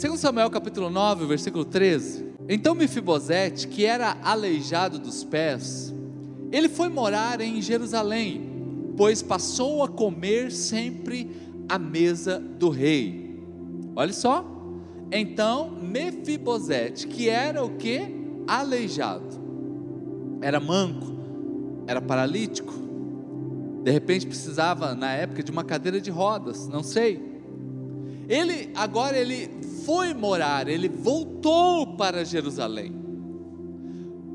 2 Samuel capítulo 9, versículo 13. Então Mefibosete, que era aleijado dos pés, ele foi morar em Jerusalém, pois passou a comer sempre à mesa do rei. Olha só. Então Mefibosete, que era o que? Aleijado. Era manco, era paralítico. De repente precisava na época de uma cadeira de rodas, não sei. Ele agora ele foi morar, ele voltou para Jerusalém.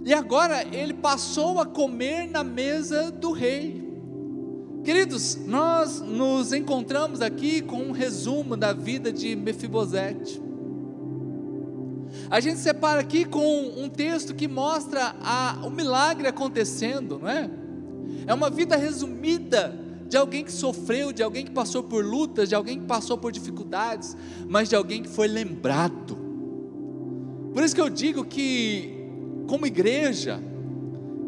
E agora ele passou a comer na mesa do rei. Queridos, nós nos encontramos aqui com um resumo da vida de Mefibosete. A gente separa aqui com um texto que mostra a, o milagre acontecendo, não é? É uma vida resumida de alguém que sofreu, de alguém que passou por lutas, de alguém que passou por dificuldades, mas de alguém que foi lembrado. Por isso que eu digo que, como igreja,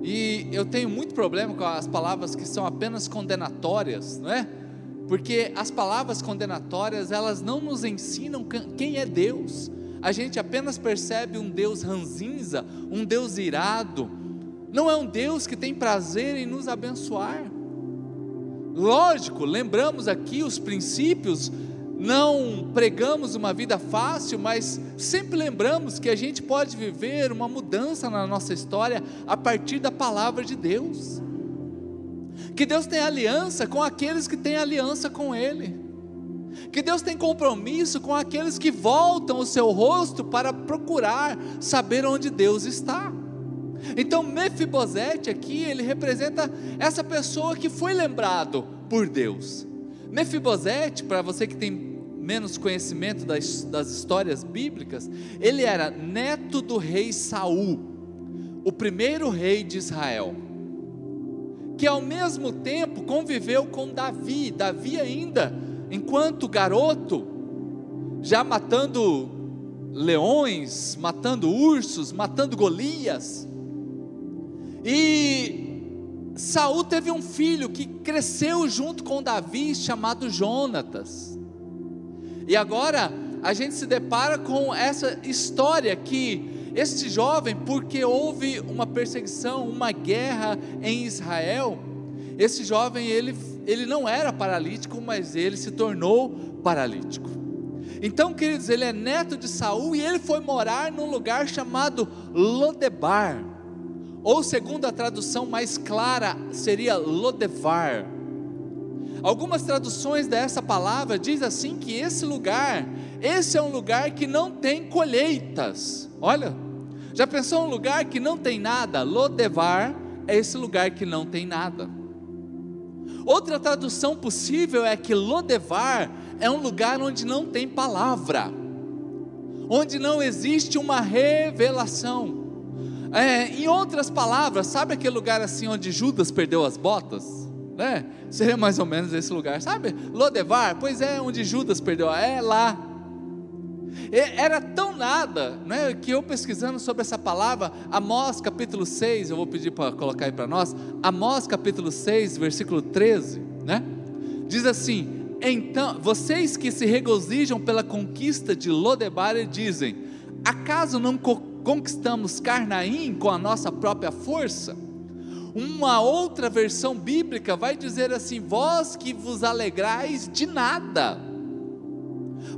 e eu tenho muito problema com as palavras que são apenas condenatórias, não é? Porque as palavras condenatórias, elas não nos ensinam quem é Deus. A gente apenas percebe um Deus ranzinza, um Deus irado. Não é um Deus que tem prazer em nos abençoar. Lógico, lembramos aqui os princípios, não pregamos uma vida fácil, mas sempre lembramos que a gente pode viver uma mudança na nossa história a partir da palavra de Deus. Que Deus tem aliança com aqueles que têm aliança com Ele. Que Deus tem compromisso com aqueles que voltam o seu rosto para procurar saber onde Deus está. Então Mefibosete aqui, ele representa essa pessoa que foi lembrado por Deus. Mefibosete, para você que tem menos conhecimento das, das histórias bíblicas, ele era neto do rei Saul, o primeiro rei de Israel, que ao mesmo tempo conviveu com Davi, Davi ainda, enquanto garoto, já matando leões, matando ursos, matando Golias, e Saul teve um filho que cresceu junto com Davi, chamado Jonatas. E agora a gente se depara com essa história que este jovem, porque houve uma perseguição, uma guerra em Israel, esse jovem ele, ele não era paralítico, mas ele se tornou paralítico. Então, queridos, ele é neto de Saul e ele foi morar num lugar chamado Lodebar ou segundo a tradução mais clara, seria Lodevar. Algumas traduções dessa palavra diz assim que esse lugar, esse é um lugar que não tem colheitas. Olha, já pensou um lugar que não tem nada? Lodevar é esse lugar que não tem nada. Outra tradução possível é que Lodevar é um lugar onde não tem palavra, onde não existe uma revelação. É, em outras palavras, sabe aquele lugar assim onde Judas perdeu as botas? Né? Seria mais ou menos esse lugar, sabe? Lodevar, pois é, onde Judas perdeu, é lá. Era tão nada, né, que eu pesquisando sobre essa palavra, Amós capítulo 6, eu vou pedir para colocar aí para nós, Amós capítulo 6, versículo 13, né? Diz assim: Então, vocês que se regozijam pela conquista de Lodebar dizem: Acaso não conquistamos Carnaim com a nossa própria força. Uma outra versão bíblica vai dizer assim: Vós que vos alegrais de nada.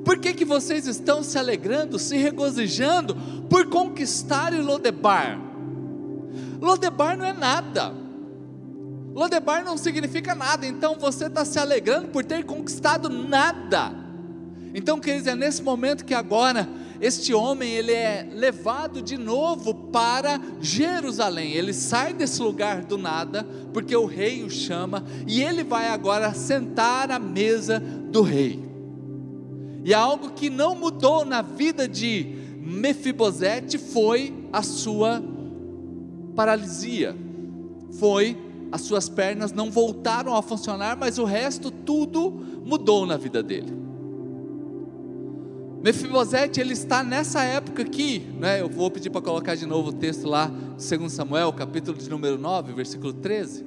Por que, que vocês estão se alegrando, se regozijando por conquistar Lodebar? Lodebar não é nada. Lodebar não significa nada, então você está se alegrando por ter conquistado nada. Então, queridos, é nesse momento que agora este homem ele é levado de novo para Jerusalém. Ele sai desse lugar do nada, porque o rei o chama, e ele vai agora sentar à mesa do rei. E algo que não mudou na vida de Mefibosete foi a sua paralisia. Foi as suas pernas não voltaram a funcionar, mas o resto tudo mudou na vida dele. Mefibosete, ele está nessa época aqui, né? eu vou pedir para colocar de novo o texto lá, 2 Samuel, capítulo de número 9, versículo 13.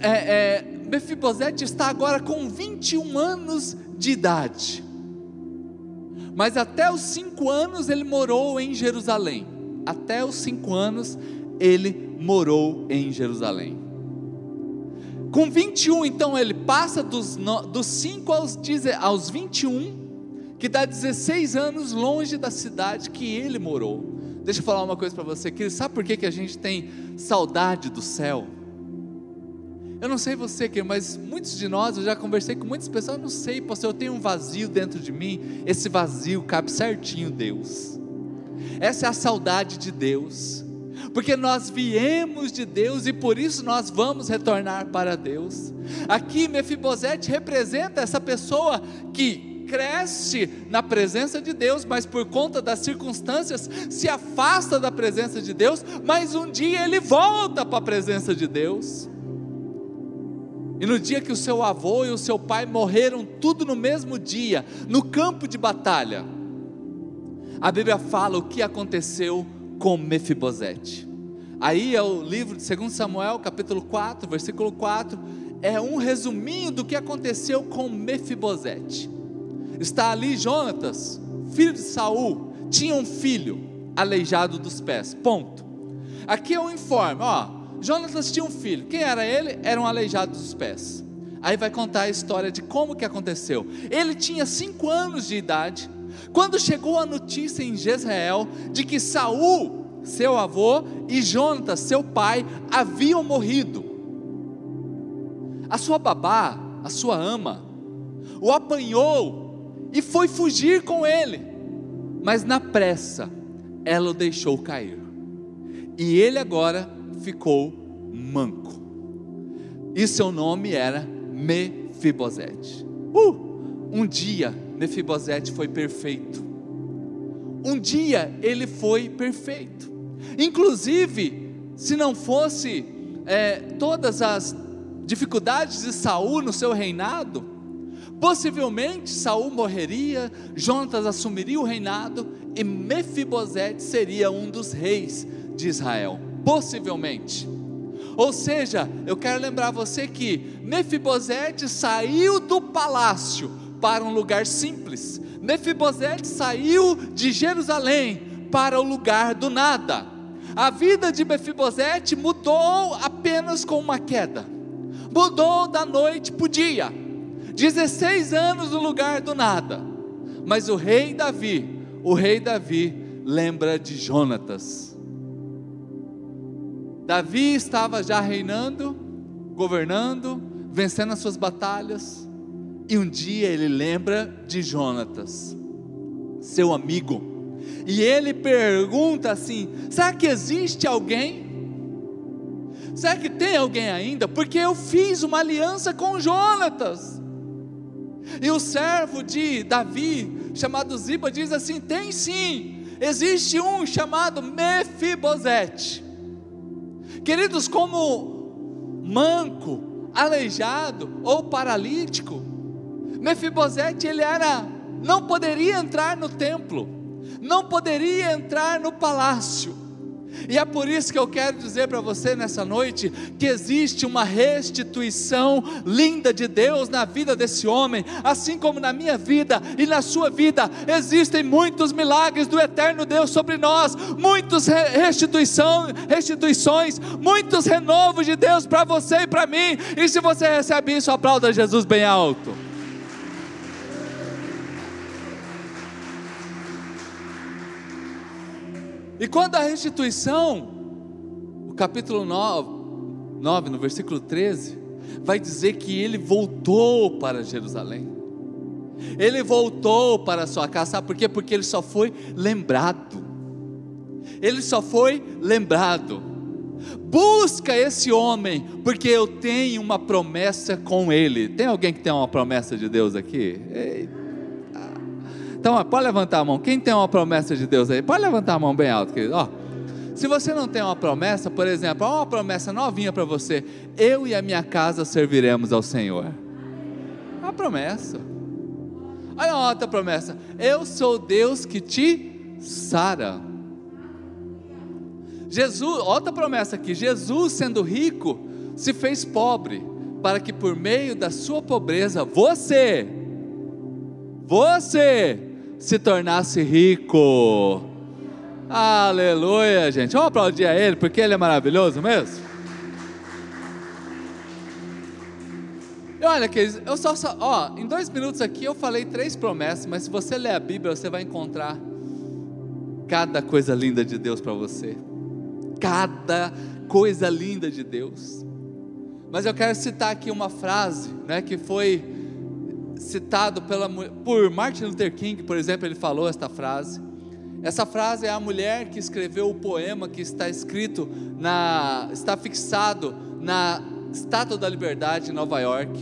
É, é, Mefibosete está agora com 21 anos de idade. Mas até os cinco anos ele morou em Jerusalém. Até os cinco anos ele morou em Jerusalém. Com 21, então, ele passa dos, dos 5 aos, aos 21, que dá 16 anos longe da cidade que ele morou. Deixa eu falar uma coisa para você, querido. Sabe por que, que a gente tem saudade do céu? Eu não sei você, mas muitos de nós, eu já conversei com muitas pessoas, eu não sei, pastor, eu tenho um vazio dentro de mim, esse vazio cabe certinho Deus. Essa é a saudade de Deus, porque nós viemos de Deus e por isso nós vamos retornar para Deus. Aqui Mefibosete representa essa pessoa que cresce na presença de Deus, mas por conta das circunstâncias se afasta da presença de Deus, mas um dia ele volta para a presença de Deus. E no dia que o seu avô e o seu pai morreram, tudo no mesmo dia, no campo de batalha, a Bíblia fala o que aconteceu com Mefibosete. Aí é o livro de 2 Samuel, capítulo 4, versículo 4, é um resuminho do que aconteceu com Mefibosete. Está ali Jonatas, filho de Saul, tinha um filho aleijado dos pés. Ponto. Aqui é um informe, ó, Jonatas tinha um filho. Quem era ele? Era um aleijado dos pés. Aí vai contar a história de como que aconteceu. Ele tinha cinco anos de idade quando chegou a notícia em Jezreel de que Saul, seu avô, e Jonatas, seu pai, haviam morrido. A sua babá, a sua ama, o apanhou e foi fugir com ele. Mas na pressa, ela o deixou cair. E ele agora ficou manco. E seu nome era Mefibosete. Uh, um dia Mefibosete foi perfeito. Um dia ele foi perfeito. Inclusive, se não fosse é, todas as dificuldades de Saul no seu reinado, possivelmente Saul morreria, Jonatas assumiria o reinado e Mefibosete seria um dos reis de Israel possivelmente. Ou seja, eu quero lembrar você que Mefibosete saiu do palácio para um lugar simples. Mefibosete saiu de Jerusalém para o lugar do nada. A vida de Mefibosete mudou apenas com uma queda. Mudou da noite para o dia. 16 anos no lugar do nada. Mas o rei Davi, o rei Davi lembra de Jonatas Davi estava já reinando, governando, vencendo as suas batalhas, e um dia ele lembra de Jonatas, seu amigo, e ele pergunta assim: será que existe alguém? Será que tem alguém ainda? Porque eu fiz uma aliança com Jonatas. E o servo de Davi, chamado Ziba, diz assim: tem sim, existe um chamado Mefibosete. Queridos, como manco, aleijado ou paralítico, Mefibosete ele era não poderia entrar no templo, não poderia entrar no palácio. E é por isso que eu quero dizer para você nessa noite que existe uma restituição linda de Deus na vida desse homem, assim como na minha vida e na sua vida, existem muitos milagres do eterno Deus sobre nós, muitas restituição, restituições, muitos renovos de Deus para você e para mim. E se você recebe isso, aplauda Jesus bem alto. E quando a restituição, o capítulo 9, 9, no versículo 13, vai dizer que ele voltou para Jerusalém. Ele voltou para a sua casa, sabe por quê? Porque ele só foi lembrado. Ele só foi lembrado. Busca esse homem, porque eu tenho uma promessa com ele. Tem alguém que tem uma promessa de Deus aqui? Eita. Então, pode levantar a mão. Quem tem uma promessa de Deus aí? Pode levantar a mão bem alto, querido. Ó, se você não tem uma promessa, por exemplo, uma promessa novinha para você: eu e a minha casa serviremos ao Senhor. Uma promessa. Olha uma outra promessa: eu sou Deus que te sara. Jesus, outra promessa aqui: Jesus, sendo rico, se fez pobre, para que por meio da sua pobreza você, você se tornasse rico. Aleluia, gente. Vamos aplaudir a Ele, porque Ele é maravilhoso mesmo. E olha, queridos, eu só, só, ó, em dois minutos aqui eu falei três promessas, mas se você ler a Bíblia, você vai encontrar cada coisa linda de Deus para você. Cada coisa linda de Deus. Mas eu quero citar aqui uma frase, né, que foi citado pela, por Martin Luther King, por exemplo, ele falou esta frase. Essa frase é a mulher que escreveu o poema que está escrito na, está fixado na Estátua da Liberdade em Nova York,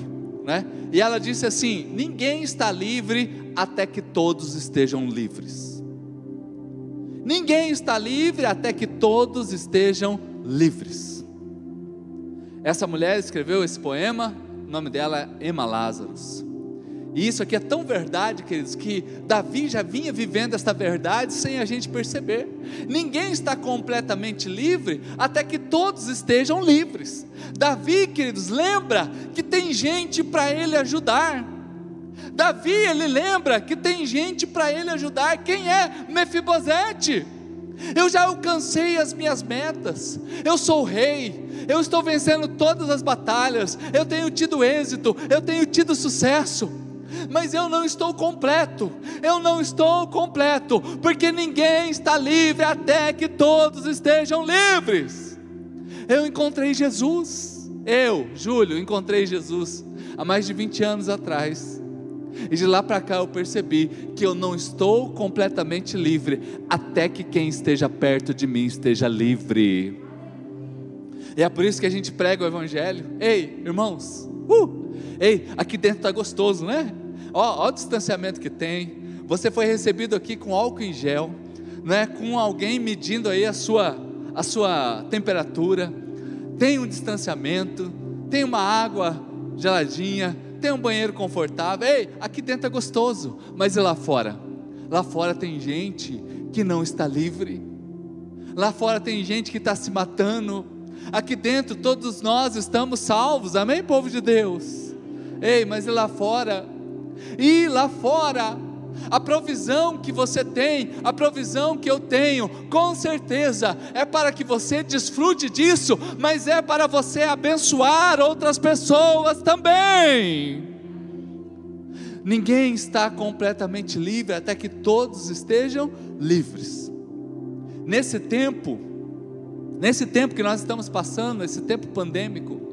né? E ela disse assim: ninguém está livre até que todos estejam livres. Ninguém está livre até que todos estejam livres. Essa mulher escreveu esse poema, o nome dela é Emma Lazarus. E isso aqui é tão verdade, queridos, que Davi já vinha vivendo esta verdade sem a gente perceber. Ninguém está completamente livre até que todos estejam livres. Davi, queridos, lembra que tem gente para ele ajudar. Davi, ele lembra que tem gente para ele ajudar. Quem é Mefibosete? Eu já alcancei as minhas metas. Eu sou rei. Eu estou vencendo todas as batalhas. Eu tenho tido êxito. Eu tenho tido sucesso mas eu não estou completo, eu não estou completo, porque ninguém está livre até que todos estejam livres. Eu encontrei Jesus, eu, Júlio, encontrei Jesus há mais de 20 anos atrás. E de lá para cá eu percebi que eu não estou completamente livre até que quem esteja perto de mim esteja livre. E é por isso que a gente prega o Evangelho. Ei, irmãos, uh, ei, aqui dentro está gostoso, né? Ó, ó o distanciamento que tem. Você foi recebido aqui com álcool em gel, né? com alguém medindo aí a sua, a sua temperatura. Tem um distanciamento, tem uma água geladinha, tem um banheiro confortável. Ei, aqui dentro é gostoso, mas e lá fora? Lá fora tem gente que não está livre. Lá fora tem gente que está se matando. Aqui dentro todos nós estamos salvos, amém, povo de Deus? Ei, mas e lá fora e lá fora, a provisão que você tem, a provisão que eu tenho, com certeza é para que você desfrute disso, mas é para você abençoar outras pessoas também. Ninguém está completamente livre até que todos estejam livres. Nesse tempo, nesse tempo que nós estamos passando, esse tempo pandêmico,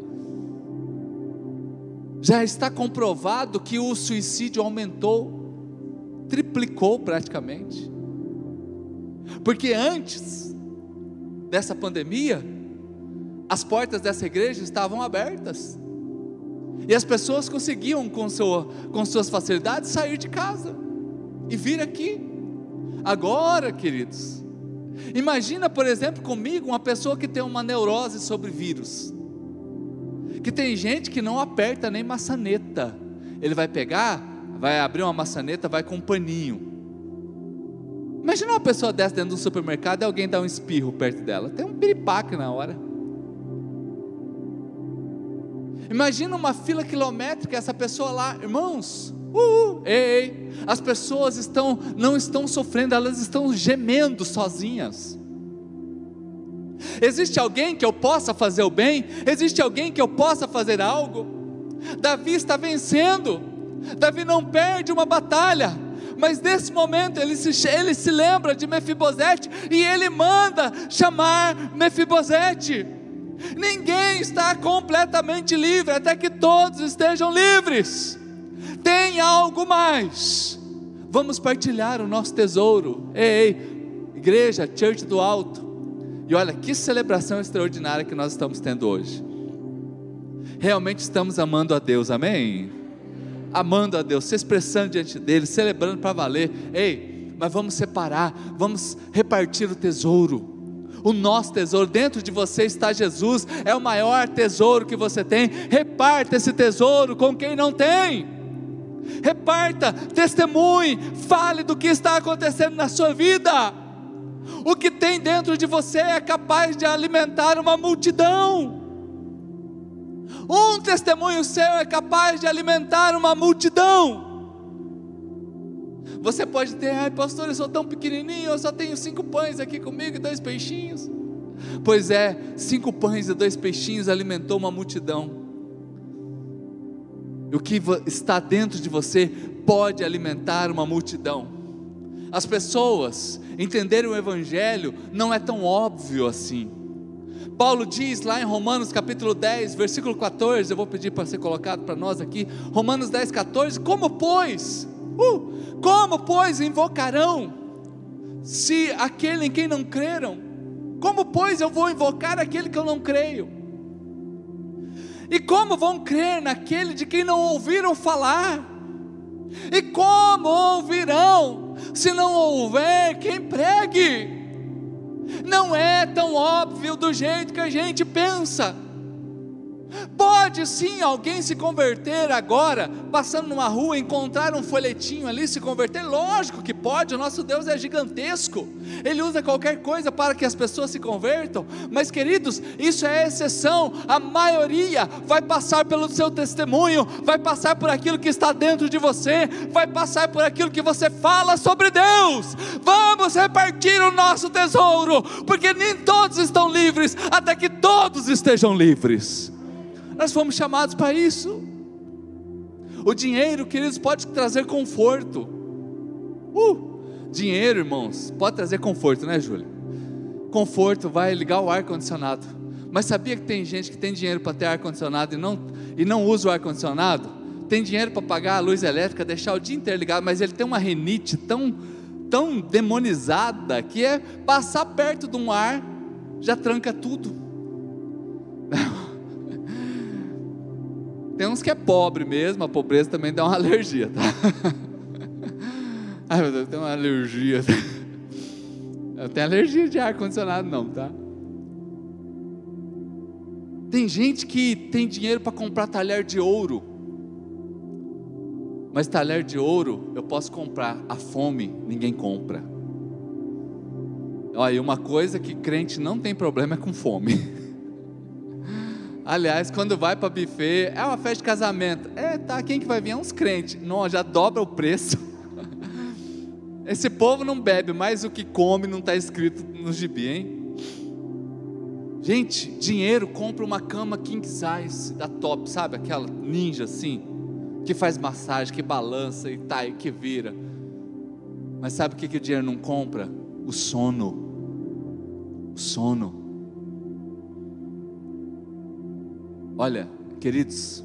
já está comprovado que o suicídio aumentou, triplicou praticamente. Porque antes dessa pandemia, as portas dessa igreja estavam abertas. E as pessoas conseguiam, com, seu, com suas facilidades, sair de casa e vir aqui. Agora, queridos, imagina, por exemplo, comigo, uma pessoa que tem uma neurose sobre vírus que tem gente que não aperta nem maçaneta. Ele vai pegar, vai abrir uma maçaneta, vai com um paninho. Imagina uma pessoa dessa dentro do supermercado e alguém dá um espirro perto dela. Tem um piripaque na hora. Imagina uma fila quilométrica, essa pessoa lá, irmãos, uh, ei, as pessoas estão, não estão sofrendo, elas estão gemendo sozinhas. Existe alguém que eu possa fazer o bem? Existe alguém que eu possa fazer algo? Davi está vencendo. Davi não perde uma batalha. Mas nesse momento ele se, ele se lembra de Mefibosete e ele manda chamar Mefibosete. Ninguém está completamente livre até que todos estejam livres. Tem algo mais. Vamos partilhar o nosso tesouro. Ei, ei igreja, church do alto. E olha que celebração extraordinária que nós estamos tendo hoje. Realmente estamos amando a Deus, amém? Amando a Deus, se expressando diante dele, celebrando para valer. Ei, mas vamos separar, vamos repartir o tesouro. O nosso tesouro, dentro de você está Jesus, é o maior tesouro que você tem. Reparta esse tesouro com quem não tem. Reparta, testemunhe, fale do que está acontecendo na sua vida. O que tem dentro de você é capaz de alimentar uma multidão. Um testemunho seu é capaz de alimentar uma multidão. Você pode ter, ai pastor, eu sou tão pequenininho, eu só tenho cinco pães aqui comigo e dois peixinhos. Pois é, cinco pães e dois peixinhos alimentou uma multidão. O que está dentro de você pode alimentar uma multidão. As pessoas entenderem o Evangelho não é tão óbvio assim. Paulo diz lá em Romanos capítulo 10, versículo 14, eu vou pedir para ser colocado para nós aqui, Romanos 10, 14, como pois, uh, como pois invocarão, se aquele em quem não creram, como pois eu vou invocar aquele que eu não creio? E como vão crer naquele de quem não ouviram falar? E como ouvirão se não houver quem pregue? Não é tão óbvio do jeito que a gente pensa. Pode sim alguém se converter agora, passando numa rua, encontrar um folhetinho ali, se converter? Lógico que pode, o nosso Deus é gigantesco, Ele usa qualquer coisa para que as pessoas se convertam, mas queridos, isso é exceção, a maioria vai passar pelo seu testemunho, vai passar por aquilo que está dentro de você, vai passar por aquilo que você fala sobre Deus. Vamos repartir o nosso tesouro, porque nem todos estão livres, até que todos estejam livres. Nós fomos chamados para isso. O dinheiro, queridos, pode trazer conforto. Uh, dinheiro, irmãos, pode trazer conforto, né, Júlia? Conforto vai ligar o ar condicionado. Mas sabia que tem gente que tem dinheiro para ter ar condicionado e não e não usa o ar condicionado? Tem dinheiro para pagar a luz elétrica, deixar o dia inteiro ligado, mas ele tem uma rinite tão tão demonizada que é passar perto de um ar já tranca tudo. Tem uns que é pobre mesmo, a pobreza também dá uma alergia, tá? Ai meu Deus, tem uma alergia. Eu tenho alergia de ar-condicionado, não, tá? Tem gente que tem dinheiro para comprar talher de ouro, mas talher de ouro eu posso comprar, a fome ninguém compra. Olha, uma coisa que crente não tem problema é com fome. Aliás, quando vai para buffet, é uma festa de casamento. É, tá, quem que vai vir? É uns crentes. Não, já dobra o preço. Esse povo não bebe, mas o que come não está escrito no gibi, hein? Gente, dinheiro compra uma cama king size da top, sabe? Aquela ninja assim, que faz massagem, que balança e tá, e que vira. Mas sabe o que, que o dinheiro não compra? O sono. O sono. Olha, queridos,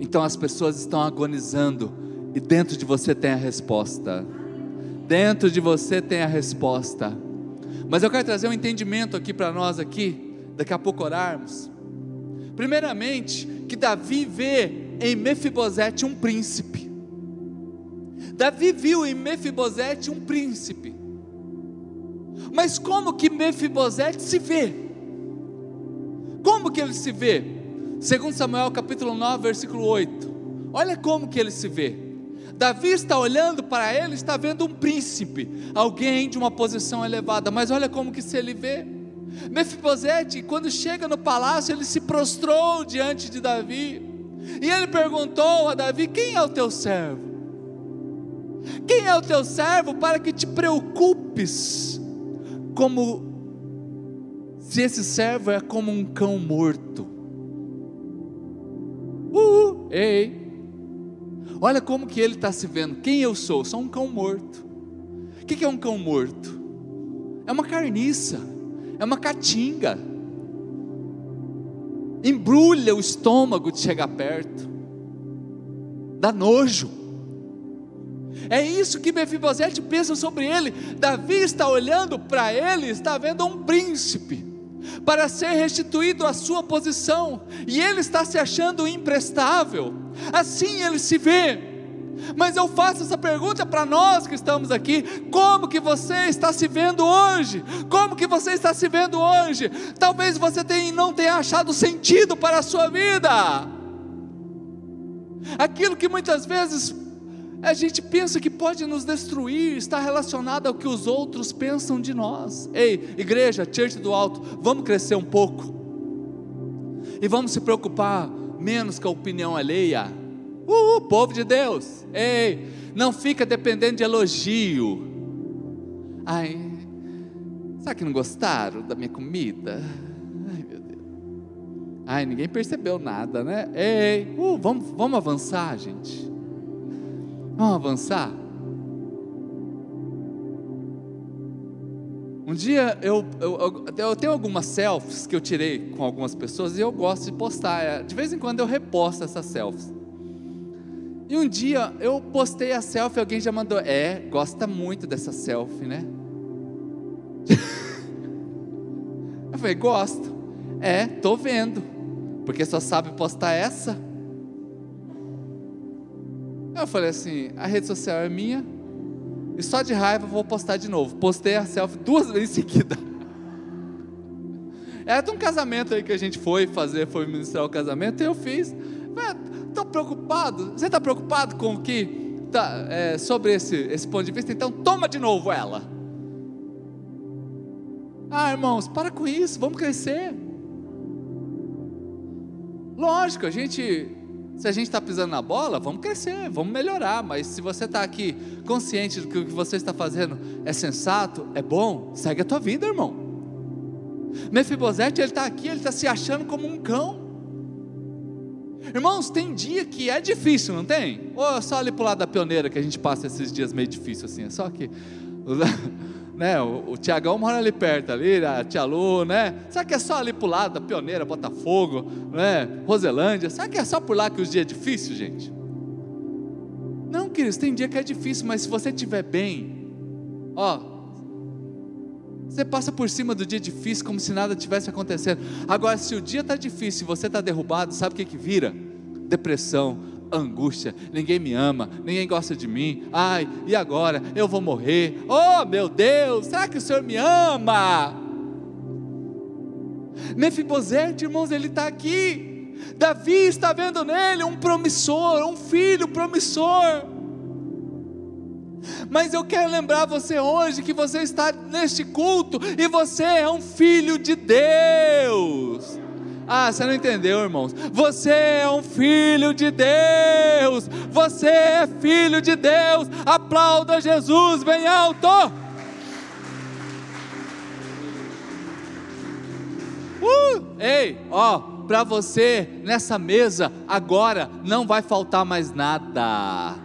então as pessoas estão agonizando e dentro de você tem a resposta. Dentro de você tem a resposta. Mas eu quero trazer um entendimento aqui para nós aqui, daqui a pouco orarmos. Primeiramente, que Davi vê em Mefibosete um príncipe. Davi viu em Mefibosete um príncipe. Mas como que Mefibosete se vê? Como que ele se vê? Segundo Samuel capítulo 9, versículo 8. Olha como que ele se vê. Davi está olhando para ele, está vendo um príncipe, alguém de uma posição elevada, mas olha como que se ele vê. Mefibosete, quando chega no palácio, ele se prostrou diante de Davi. E ele perguntou a Davi: "Quem é o teu servo? Quem é o teu servo para que te preocupes como se esse servo é como um cão morto?" Ei, olha como que ele está se vendo. Quem eu sou? Sou um cão morto. O que é um cão morto? É uma carniça, é uma catinga. Embrulha o estômago de chegar perto, dá nojo. É isso que Mefibosete pensa sobre ele. Davi está olhando para ele, está vendo um príncipe para ser restituído à sua posição, e ele está se achando imprestável, assim ele se vê. Mas eu faço essa pergunta para nós que estamos aqui: como que você está se vendo hoje? Como que você está se vendo hoje? Talvez você tenha, não tenha achado sentido para a sua vida. Aquilo que muitas vezes a gente pensa que pode nos destruir, está relacionado ao que os outros pensam de nós. Ei, igreja, church do alto, vamos crescer um pouco. E vamos se preocupar menos com a opinião alheia. Uh, povo de Deus. Ei, não fica dependendo de elogio. Ai, será que não gostaram da minha comida? Ai, meu Deus. Ai, ninguém percebeu nada, né? Ei, uh, vamos, vamos avançar, gente. Vamos avançar. Um dia eu, eu, eu, tenho algumas selfies que eu tirei com algumas pessoas e eu gosto de postar. É, de vez em quando eu reposto essas selfies. E um dia eu postei a selfie, alguém já mandou, é, gosta muito dessa selfie, né? eu falei, gosto. É, tô vendo. Porque só sabe postar essa. Eu falei assim, a rede social é minha, e só de raiva vou postar de novo. Postei a selfie duas vezes em seguida. Era de um casamento aí que a gente foi fazer, foi ministrar o casamento, e eu fiz. Estou preocupado. Você está preocupado com o que tá, é, sobre esse, esse ponto de vista? Então toma de novo ela. Ah, irmãos, para com isso, vamos crescer. Lógico, a gente se a gente está pisando na bola, vamos crescer, vamos melhorar. Mas se você está aqui consciente do que o que você está fazendo é sensato, é bom, segue a tua vida, irmão. Mefibosete, ele está aqui, ele está se achando como um cão. Irmãos, tem dia que é difícil, não tem? Ou é só ali para o lado da pioneira que a gente passa esses dias meio difícil assim, é só que né? O, o Tiagão mora ali perto, ali, a Tia Lu, né? Será que é só ali para o lado da Pioneira, Botafogo, né? Roselândia? Será que é só por lá que os dias é difícil, gente? Não, queridos, tem dia que é difícil, mas se você estiver bem, ó, você passa por cima do dia difícil como se nada tivesse acontecendo. Agora, se o dia está difícil e você está derrubado, sabe o que, que vira? Depressão, angústia, ninguém me ama, ninguém gosta de mim, ai, e agora? Eu vou morrer, oh meu Deus, será que o Senhor me ama? Mefibosete, irmãos, ele está aqui, Davi está vendo nele um promissor, um filho promissor, mas eu quero lembrar você hoje que você está neste culto e você é um filho de Deus. Ah, você não entendeu, irmãos? Você é um filho de Deus. Você é filho de Deus. Aplauda Jesus bem alto. Uh! Ei, ó, para você nessa mesa agora não vai faltar mais nada.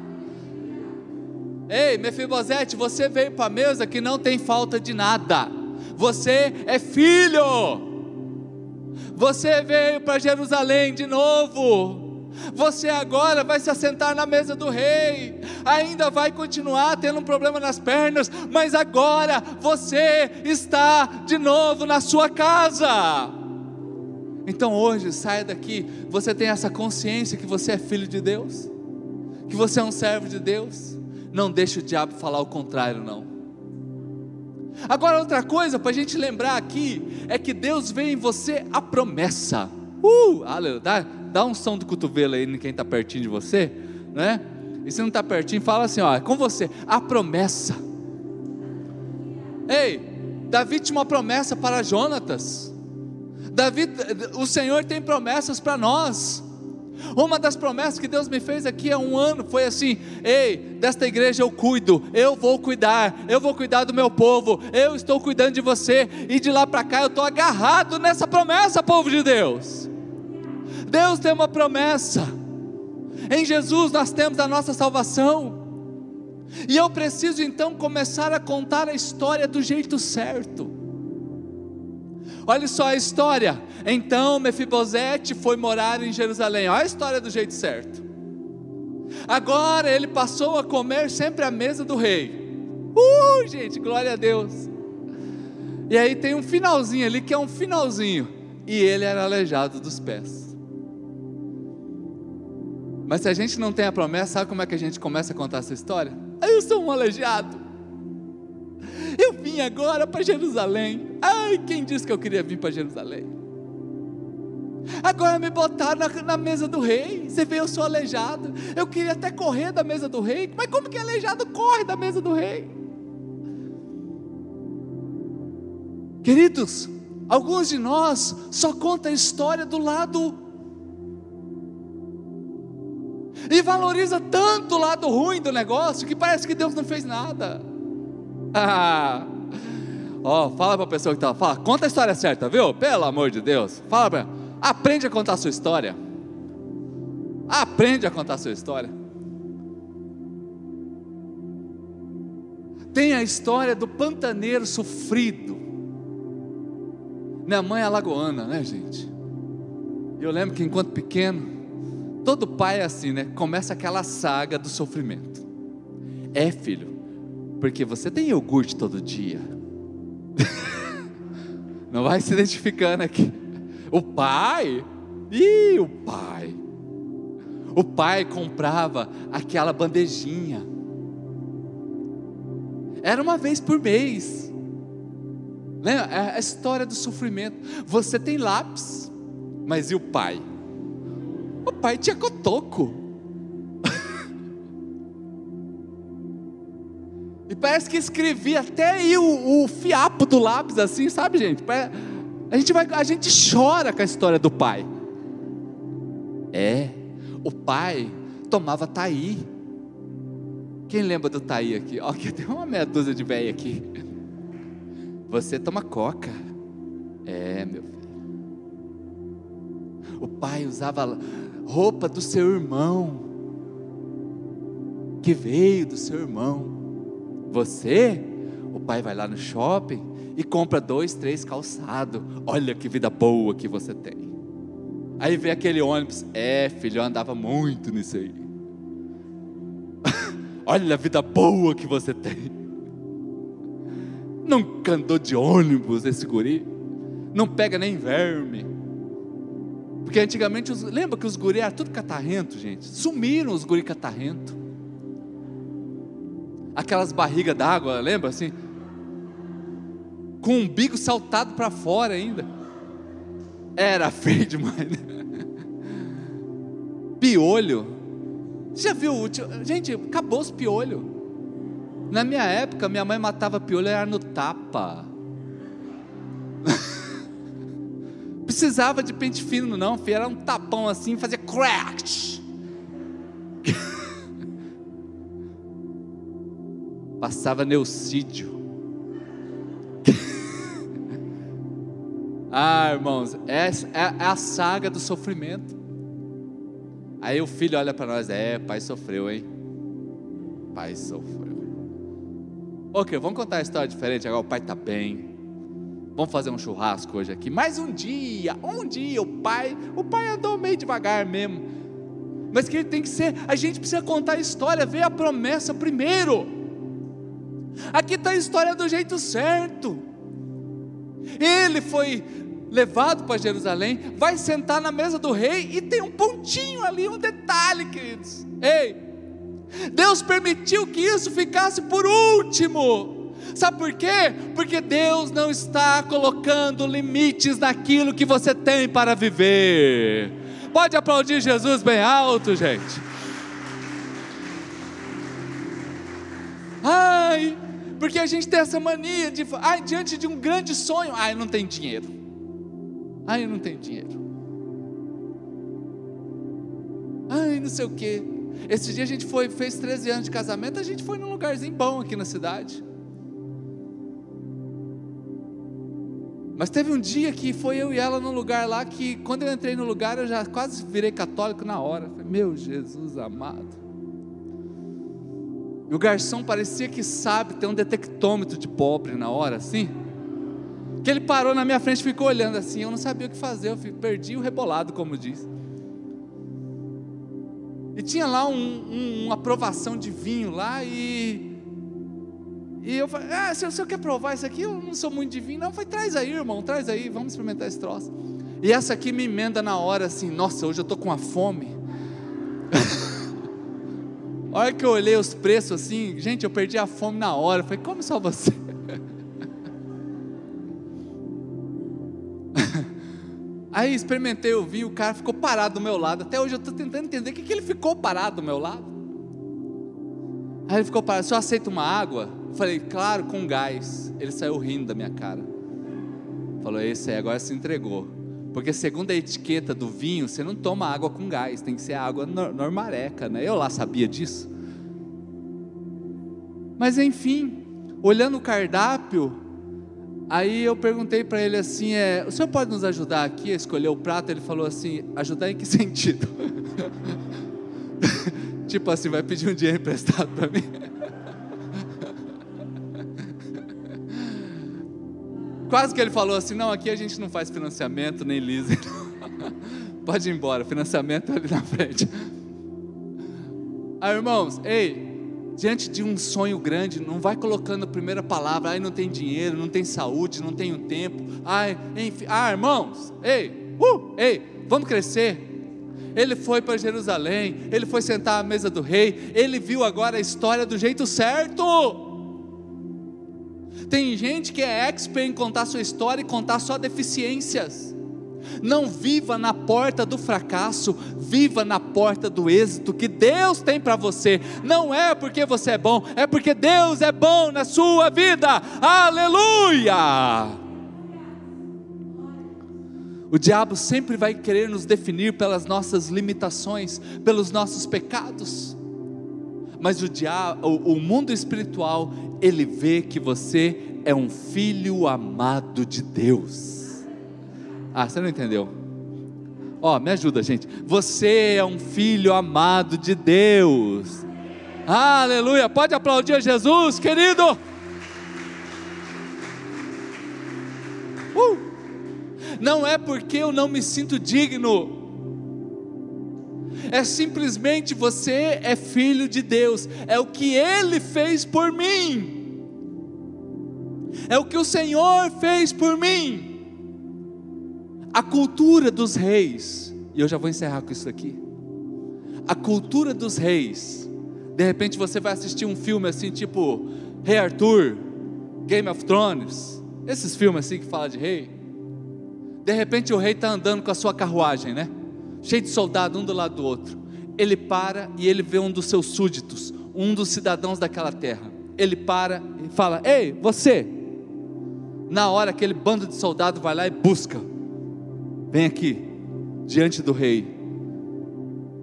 Ei, Mefibosete, você veio para a mesa que não tem falta de nada. Você é filho. Você veio para Jerusalém de novo. Você agora vai se assentar na mesa do rei. Ainda vai continuar tendo um problema nas pernas, mas agora você está de novo na sua casa. Então hoje, saia daqui, você tem essa consciência que você é filho de Deus, que você é um servo de Deus. Não deixe o diabo falar o contrário, não. Agora, outra coisa para a gente lembrar aqui é que Deus vê em você a promessa. Uh, aleluia. Dá, dá um som do cotovelo aí em quem está pertinho de você, né? E se não está pertinho, fala assim: ó, é com você, a promessa. Ei, Davi tinha uma promessa para Jonatas. Davi, o Senhor tem promessas para nós. Uma das promessas que Deus me fez aqui há um ano foi assim: ei, desta igreja eu cuido, eu vou cuidar, eu vou cuidar do meu povo, eu estou cuidando de você, e de lá para cá eu estou agarrado nessa promessa, povo de Deus. Deus tem uma promessa, em Jesus nós temos a nossa salvação, e eu preciso então começar a contar a história do jeito certo. Olha só a história. Então Mefibosete foi morar em Jerusalém. Olha a história do jeito certo. Agora ele passou a comer sempre à mesa do rei. Uh, gente, glória a Deus. E aí tem um finalzinho ali que é um finalzinho. E ele era aleijado dos pés. Mas se a gente não tem a promessa, sabe como é que a gente começa a contar essa história? Eu sou um aleijado. Eu vim agora para Jerusalém. Ai, quem disse que eu queria vir para Jerusalém? Agora me botaram na, na, mesa do rei. Você vê, eu sou aleijado. Eu queria até correr da mesa do rei. Mas como que aleijado corre da mesa do rei? Queridos, alguns de nós só contam a história do lado E valoriza tanto o lado ruim do negócio que parece que Deus não fez nada. Ó, fala para a pessoa que está, fala, conta a história certa, viu? Pelo amor de Deus. Fala aprende a contar a sua história. Aprende a contar a sua história. Tem a história do pantaneiro sofrido. Minha mãe é alagoana, né, gente? Eu lembro que enquanto pequeno, todo pai é assim, né? Começa aquela saga do sofrimento. É, filho, porque você tem iogurte todo dia. Não vai se identificando aqui. O pai, e o pai. O pai comprava aquela bandejinha. Era uma vez por mês. Lembra? É a história do sofrimento. Você tem lápis, mas e o pai? O pai tinha cotoco. E parece que escrevia até aí o, o, fiapo do lápis, assim, sabe, gente? A gente, vai, a gente chora com a história do pai. É, o pai tomava taí. Quem lembra do taí aqui? Ó, aqui tem uma meia dúzia de velho aqui. Você toma coca. É, meu filho. O pai usava roupa do seu irmão, que veio do seu irmão. Você, o pai vai lá no shopping e compra dois, três calçados. Olha que vida boa que você tem. Aí vem aquele ônibus. É, filho, eu andava muito nisso aí. Olha a vida boa que você tem. Nunca andou de ônibus esse guri. Não pega nem verme. Porque antigamente, os, lembra que os guri eram tudo catarrento, gente? Sumiram os guri catarrento. Aquelas barrigas d'água, lembra assim? Com o umbigo saltado para fora ainda. Era feio demais. Né? Piolho. Você já viu? Gente, acabou os piolhos. Na minha época, minha mãe matava piolho era no tapa. Precisava de pente fino, não, filho. Era um tapão assim, fazia crack. Passava neucídio. ah, irmãos, essa é, é a saga do sofrimento. Aí o filho olha para nós, é, pai sofreu, hein? Pai sofreu. Ok, vamos contar a história diferente. Agora o pai está bem. Vamos fazer um churrasco hoje aqui. Mais um dia, um dia. O pai, o pai andou meio devagar mesmo. Mas que ele tem que ser. A gente precisa contar a história, ver a promessa primeiro. Aqui está a história do jeito certo. Ele foi levado para Jerusalém, vai sentar na mesa do rei e tem um pontinho ali, um detalhe, queridos. Ei, Deus permitiu que isso ficasse por último. Sabe por quê? Porque Deus não está colocando limites naquilo que você tem para viver. Pode aplaudir Jesus bem alto, gente. Ai, porque a gente tem essa mania de, ai, diante de um grande sonho, ai, não tem dinheiro. Ai, não tem dinheiro. Ai, não sei o quê. Esse dia a gente foi, fez 13 anos de casamento, a gente foi num lugarzinho bom aqui na cidade. Mas teve um dia que foi eu e ela num lugar lá que, quando eu entrei no lugar, eu já quase virei católico na hora. Falei, meu Jesus amado. E o garçom parecia que sabe ter um detectômetro de pobre na hora, assim. Que ele parou na minha frente e ficou olhando assim. Eu não sabia o que fazer, eu perdi o rebolado, como diz. E tinha lá um, um, uma aprovação de vinho lá e. E eu falei, ah, se o senhor quer provar isso aqui, eu não sou muito de vinho. Não, foi traz aí, irmão, traz aí, vamos experimentar esse troço. E essa aqui me emenda na hora assim, nossa, hoje eu estou com uma fome. a hora que eu olhei os preços assim, gente, eu perdi a fome na hora. Eu falei, come só você. Aí experimentei o vinho, o cara ficou parado do meu lado. Até hoje eu estou tentando entender o que, que ele ficou parado do meu lado. Aí ele ficou parado, só aceita uma água? Eu falei, claro, com gás. Ele saiu rindo da minha cara. Falou, esse aí agora se entregou. Porque segundo a etiqueta do vinho, você não toma água com gás, tem que ser água normaleca, né? Eu lá sabia disso. Mas enfim, olhando o cardápio, aí eu perguntei para ele assim: é, o senhor pode nos ajudar aqui a escolher o prato? Ele falou assim: ajudar em que sentido? tipo assim, vai pedir um dinheiro emprestado para mim? Quase que ele falou assim: não, aqui a gente não faz financiamento nem leasing. Pode ir embora, financiamento é ali na frente. Aí, irmãos, ei, diante de um sonho grande, não vai colocando a primeira palavra, ai, não tem dinheiro, não tem saúde, não tenho tempo, ai, enfim, ah, irmãos, ei, uh, ei, vamos crescer. Ele foi para Jerusalém, ele foi sentar à mesa do rei, ele viu agora a história do jeito certo. Tem gente que é expert em contar sua história e contar só deficiências. Não viva na porta do fracasso, viva na porta do êxito que Deus tem para você. Não é porque você é bom, é porque Deus é bom na sua vida. Aleluia! O diabo sempre vai querer nos definir pelas nossas limitações, pelos nossos pecados. Mas o diabo, o, o mundo espiritual, ele vê que você é um filho amado de Deus. Ah, você não entendeu? Ó, oh, me ajuda, gente. Você é um filho amado de Deus. Aleluia! Pode aplaudir a Jesus, querido. Uh! não é porque eu não me sinto digno, é simplesmente você é filho de Deus, é o que Ele fez por mim, é o que o Senhor fez por mim. A cultura dos reis, e eu já vou encerrar com isso aqui. A cultura dos reis, de repente você vai assistir um filme assim, tipo Rei Arthur, Game of Thrones, esses filmes assim que fala de rei. De repente o rei está andando com a sua carruagem, né? Cheio de soldados, um do lado do outro. Ele para e ele vê um dos seus súditos, um dos cidadãos daquela terra. Ele para e fala: Ei, você! Na hora aquele bando de soldados vai lá e busca. Vem aqui, diante do rei.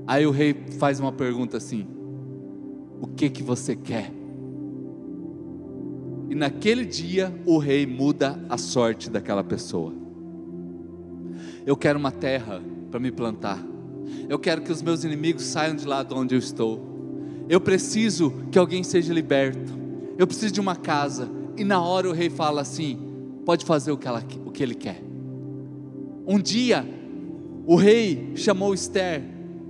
Aí o rei faz uma pergunta assim: O que que você quer? E naquele dia o rei muda a sorte daquela pessoa. Eu quero uma terra para me plantar. Eu quero que os meus inimigos saiam de lá de onde eu estou. Eu preciso que alguém seja liberto. Eu preciso de uma casa. E na hora o rei fala assim: pode fazer o que, ela, o que ele quer. Um dia, o rei chamou Esther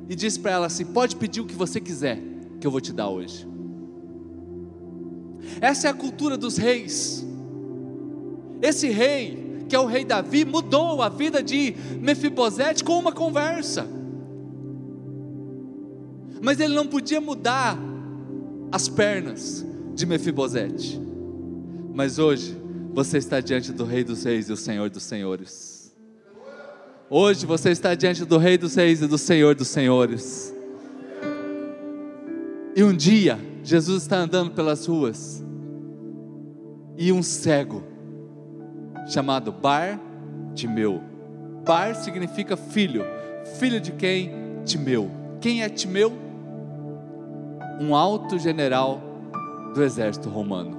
e disse para ela assim: pode pedir o que você quiser, que eu vou te dar hoje. Essa é a cultura dos reis. Esse rei que é o rei Davi, mudou a vida de Mefibosete com uma conversa. Mas ele não podia mudar as pernas de Mefibosete. Mas hoje você está diante do Rei dos Reis e o Senhor dos Senhores. Hoje você está diante do Rei dos Reis e do Senhor dos Senhores. E um dia Jesus está andando pelas ruas e um cego chamado Bar Timeu. Bar significa filho. Filho de quem? Timeu. Quem é Timeu? Um alto general do exército romano.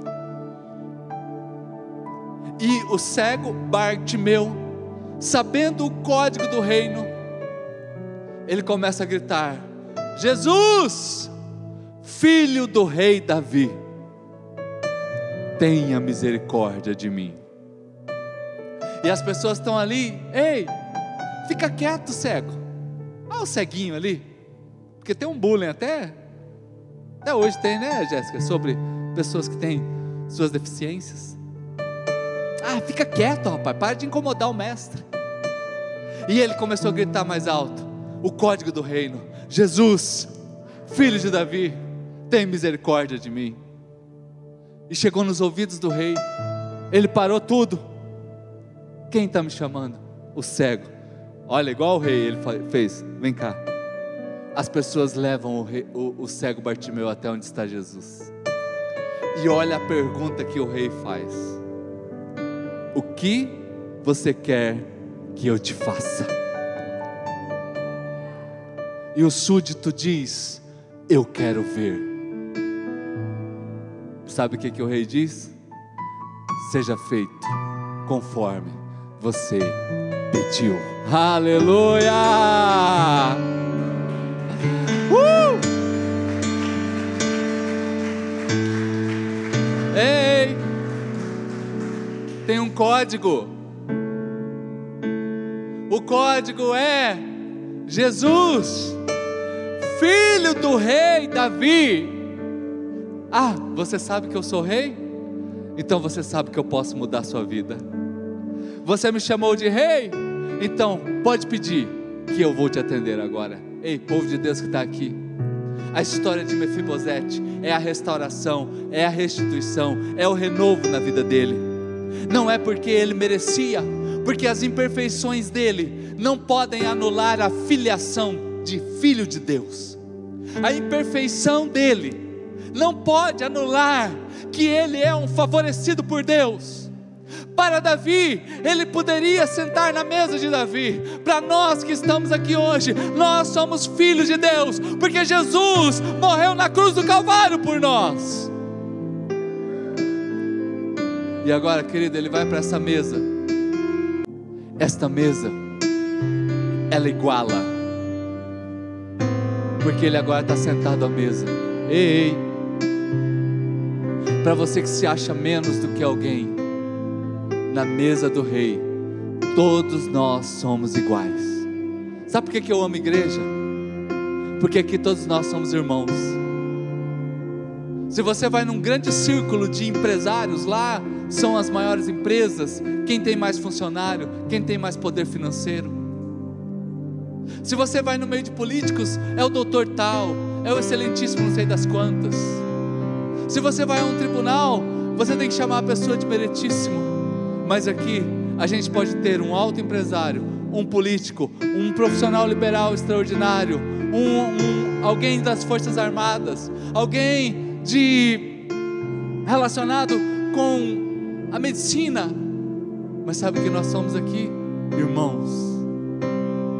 E o cego Bartimeu, sabendo o código do reino, ele começa a gritar: Jesus, filho do rei Davi, tenha misericórdia de mim. E as pessoas estão ali, ei, fica quieto, cego. Olha o ceguinho ali. Porque tem um bullying até. Até hoje tem, né, Jéssica? Sobre pessoas que têm suas deficiências. Ah, fica quieto, rapaz, para de incomodar o mestre. E ele começou a gritar mais alto: o código do reino. Jesus, filho de Davi, tem misericórdia de mim. E chegou nos ouvidos do rei. Ele parou tudo quem está me chamando? O cego. Olha, igual o rei ele fez. Vem cá. As pessoas levam o, rei, o, o cego Bartimeu até onde está Jesus. E olha a pergunta que o rei faz: O que você quer que eu te faça. E o súdito diz: Eu quero ver. Sabe o que, que o rei diz? Seja feito conforme você pediu. Aleluia! Uh! Ei! Tem um código. O código é Jesus, filho do rei Davi. Ah, você sabe que eu sou rei? Então você sabe que eu posso mudar a sua vida. Você me chamou de rei? Então pode pedir que eu vou te atender agora. Ei, povo de Deus que está aqui. A história de Mefibosete é a restauração, é a restituição, é o renovo na vida dele. Não é porque ele merecia, porque as imperfeições dele não podem anular a filiação de filho de Deus. A imperfeição dele não pode anular que ele é um favorecido por Deus. Para Davi, ele poderia sentar na mesa de Davi. Para nós que estamos aqui hoje, nós somos filhos de Deus, porque Jesus morreu na cruz do Calvário por nós. E agora, querido, ele vai para essa mesa. Esta mesa, ela iguala, porque ele agora está sentado à mesa. Ei, ei. para você que se acha menos do que alguém, na mesa do rei, todos nós somos iguais. Sabe por que, eu amo igreja? Porque aqui todos nós somos irmãos. Se você vai num grande círculo de empresários, lá são as maiores empresas, quem tem mais funcionário, quem tem mais poder financeiro. Se você vai no meio de políticos, é o doutor tal, é o excelentíssimo não sei das quantas. Se você vai a um tribunal, você tem que chamar a pessoa de meritíssimo. Mas aqui a gente pode ter um alto empresário, um político, um profissional liberal extraordinário, um, um, alguém das Forças Armadas, alguém de relacionado com a medicina. Mas sabe que nós somos aqui, irmãos.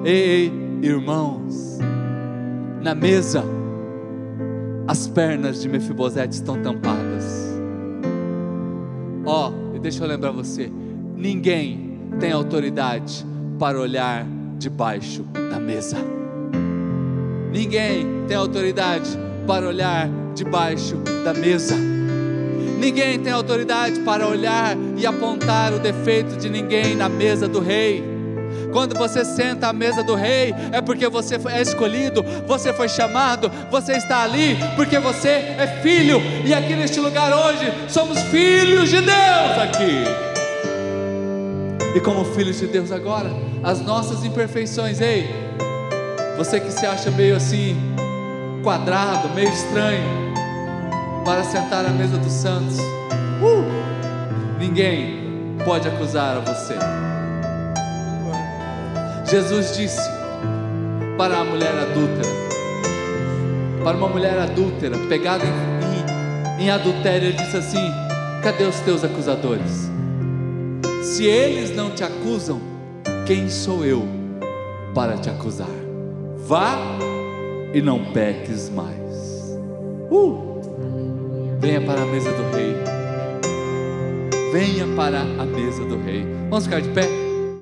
Ei, ei irmãos, na mesa as pernas de Mefibosete estão tampadas. Ó, oh, e deixa eu lembrar você, Ninguém tem autoridade para olhar debaixo da mesa. Ninguém tem autoridade para olhar debaixo da mesa. Ninguém tem autoridade para olhar e apontar o defeito de ninguém na mesa do rei. Quando você senta à mesa do rei, é porque você é escolhido, você foi chamado, você está ali porque você é filho. E aqui neste lugar hoje somos filhos de Deus aqui. E como filhos de Deus agora, as nossas imperfeições, ei, você que se acha meio assim, quadrado, meio estranho, para sentar à mesa dos santos, uh, ninguém pode acusar a você. Jesus disse para a mulher adúltera, para uma mulher adúltera, pegada em, em, em adultério, ele disse assim: Cadê os teus acusadores? Se eles não te acusam, quem sou eu para te acusar? Vá e não peques mais. Uh! Venha para a mesa do rei. Venha para a mesa do rei. Vamos ficar de pé?